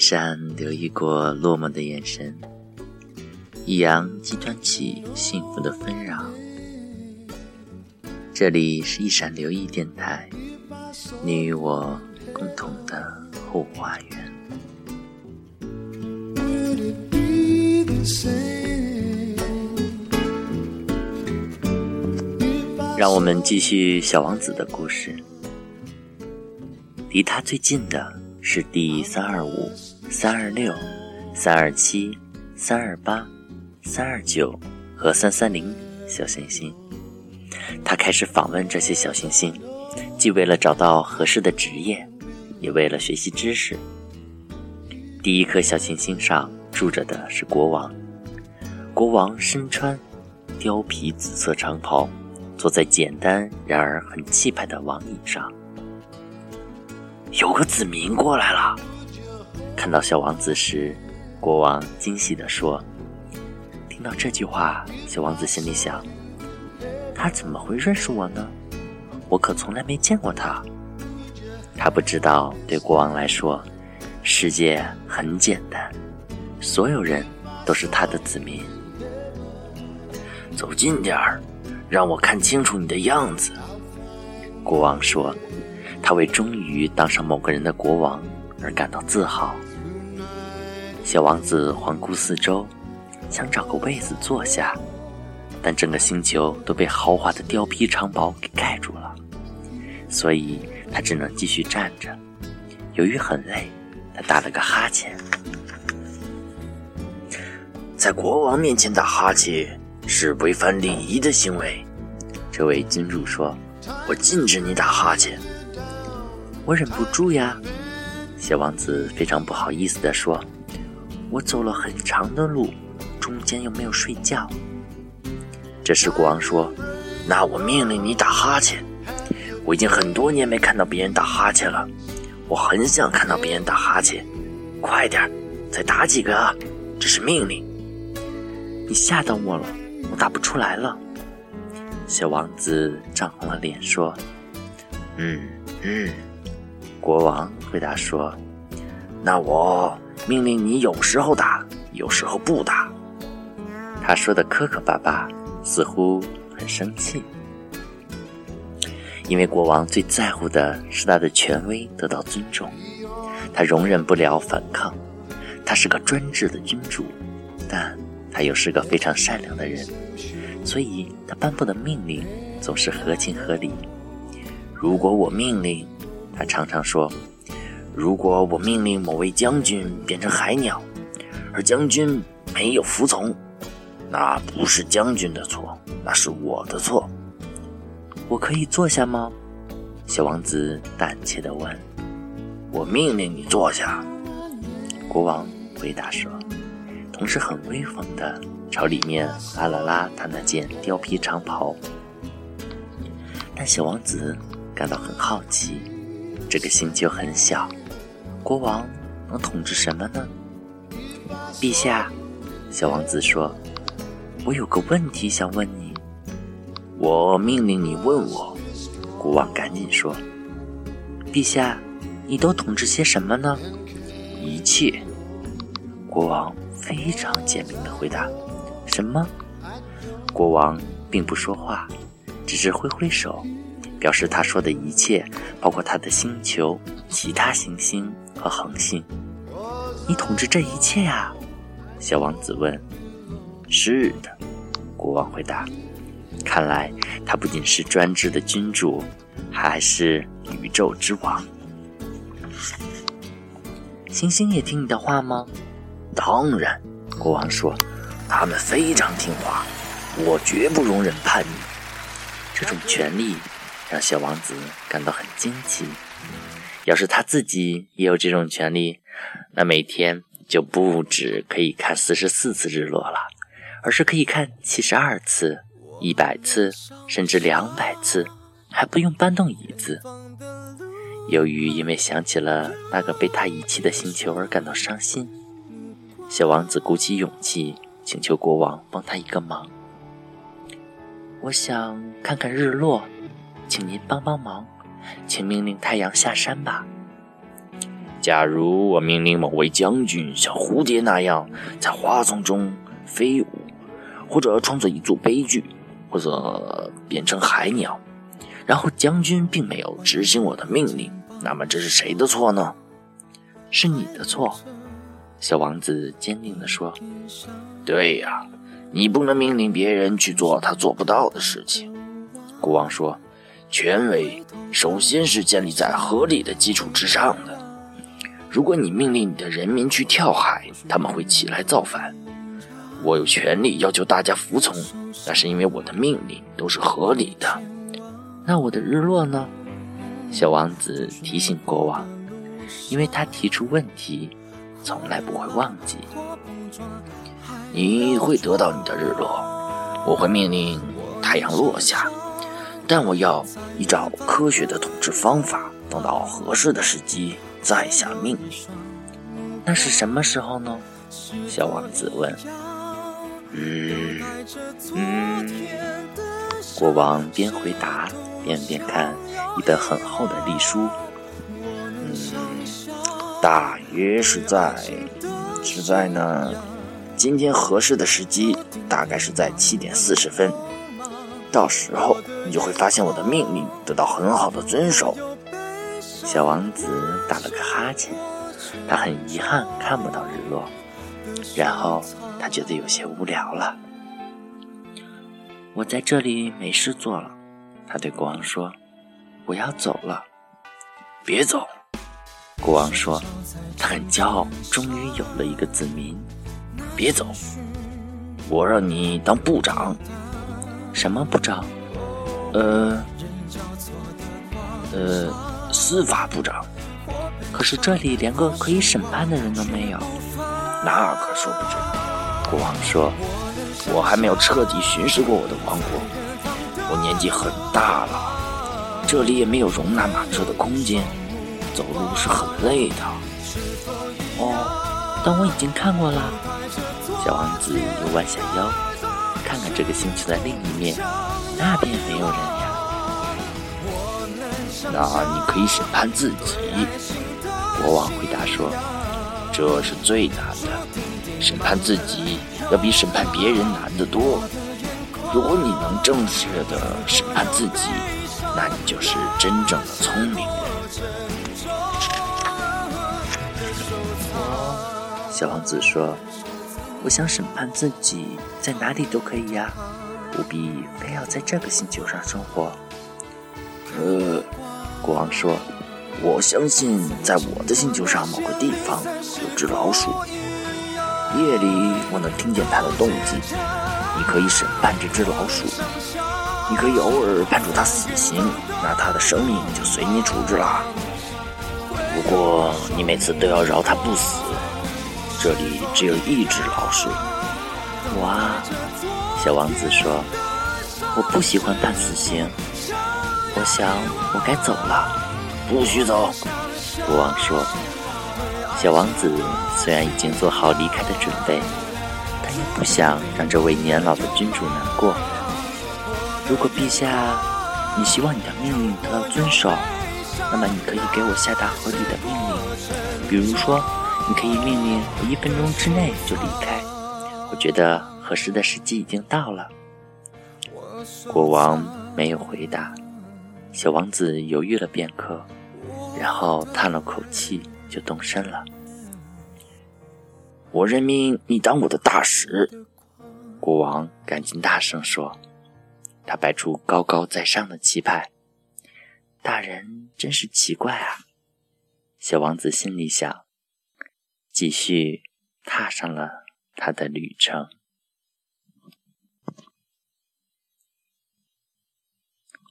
闪留意过落寞的眼神，一阳激端起幸福的纷扰。这里是一闪留意电台，你与我共同的后花园。让我们继续小王子的故事。离他最近的是第三二五、三二六、三二七、三二八、三二九和三三零小行星。他开始访问这些小行星，既为了找到合适的职业，也为了学习知识。第一颗小行星上住着的是国王，国王身穿貂皮紫色长袍，坐在简单然而很气派的王椅上。有个子民过来了，看到小王子时，国王惊喜地说：“听到这句话，小王子心里想。”他怎么会认识我呢？我可从来没见过他。他不知道，对国王来说，世界很简单，所有人都是他的子民。走近点儿，让我看清楚你的样子。国王说，他为终于当上某个人的国王而感到自豪。小王子环顾四周，想找个位子坐下。但整个星球都被豪华的貂皮长袍给盖住了，所以他只能继续站着。由于很累，他打了个哈欠。在国王面前打哈欠是违反礼仪的行为，这位君主说：“我禁止你打哈欠。”我忍不住呀，小王子非常不好意思地说：“我走了很长的路，中间又没有睡觉。”这时，国王说：“那我命令你打哈欠。我已经很多年没看到别人打哈欠了，我很想看到别人打哈欠。快点，再打几个啊！这是命令。”你吓到我了，我打不出来了。小王子涨红了脸说：“嗯嗯。”国王回答说：“那我命令你有时候打，有时候不打。”他说的磕磕巴巴。似乎很生气，因为国王最在乎的是他的权威得到尊重，他容忍不了反抗。他是个专制的君主，但他又是个非常善良的人，所以他颁布的命令总是合情合理。如果我命令，他常常说：“如果我命令某位将军变成海鸟，而将军没有服从。”那不是将军的错，那是我的错。我可以坐下吗？小王子胆怯地问。我命令你坐下。国王回答说，同时很威风地朝里面拉了拉他那件貂皮长袍。但小王子感到很好奇，这个星球很小，国王能统治什么呢？陛下，小王子说。我有个问题想问你，我命令你问我。国王赶紧说：“陛下，你都统治些什么呢？”一切。国王非常简明的回答：“什么？”国王并不说话，只是挥挥手，表示他说的一切包括他的星球、其他行星和恒星。你统治这一切呀？小王子问。是的，国王回答。看来他不仅是专制的君主，还是宇宙之王。星星也听你的话吗？当然，国王说，他们非常听话，我绝不容忍叛逆。这种权利让小王子感到很惊奇。要是他自己也有这种权利，那每天就不止可以看四十四次日落了。而是可以看七十二次、一百次，甚至两百次，还不用搬动椅子。由于因为想起了那个被他遗弃的星球而感到伤心，小王子鼓起勇气请求国王帮他一个忙。我想看看日落，请您帮帮忙，请命令太阳下山吧。假如我命令某位将军像蝴蝶那样在花丛中飞舞，或者创作一座悲剧，或者变成海鸟，然后将军并没有执行我的命令，那么这是谁的错呢？是你的错。小王子坚定地说：“对呀，你不能命令别人去做他做不到的事情。”国王说：“权威首先是建立在合理的基础之上的。如果你命令你的人民去跳海，他们会起来造反。我有权利要求大家服从，那是因为我的命令都是合理的。那我的日落呢？”小王子提醒国王，因为他提出问题。从来不会忘记。你会得到你的日落，我会命令太阳落下，但我要依照科学的统治方法，等到合适的时机再下命令。那是什么时候呢？小王子问。嗯嗯，国王边回答边边看一本很厚的历书。嗯大约是在，是在呢。今天合适的时机大概是在七点四十分，到时候你就会发现我的命令得到很好的遵守。小王子打了个哈欠，他很遗憾看不到日落，然后他觉得有些无聊了。我在这里没事做了，他对国王说：“我要走了。”别走。国王说：“他很骄傲，终于有了一个子民。别走，我让你当部长。什么部长？呃，呃，司法部长。可是这里连个可以审判的人都没有。那可说不准。”国王说：“我还没有彻底巡视过我的王国，我年纪很大了，这里也没有容纳马车的空间。”走路是很累的。哦，但我已经看过了。小王子又弯下腰，这个星球的另一面，那边没有人呀。那你可以审判自己。国王回答说：“这是最难的，审判自己要比审判别人难得多。如果你能正确的审判自己，那你就是真正的聪明人。”小王子说：“我想审判自己，在哪里都可以呀，不必非要在这个星球上生活。”呃，国王说：“我相信在我的星球上某个地方有只老鼠，夜里我能听见它的动静。你可以审判这只老鼠，你可以偶尔判处它死刑，那它的生命就随你处置了。不过你每次都要饶它不死。”这里只有一只老鼠。哇，小王子说：“我不喜欢判死刑，我想我该走了。”不许走，国王说。小王子虽然已经做好离开的准备，但也不想让这位年老的君主难过。如果陛下，你希望你的命令得到遵守，那么你可以给我下达合理的命令，比如说。你可以命令我一分钟之内就离开。我觉得合适的时机已经到了。国王没有回答。小王子犹豫了片刻，然后叹了口气，就动身了。我任命你当我的大使。国王赶紧大声说，他摆出高高在上的气派。大人真是奇怪啊！小王子心里想。继续踏上了他的旅程。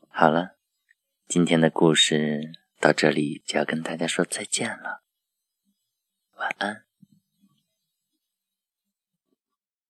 好了，今天的故事到这里就要跟大家说再见了，晚安。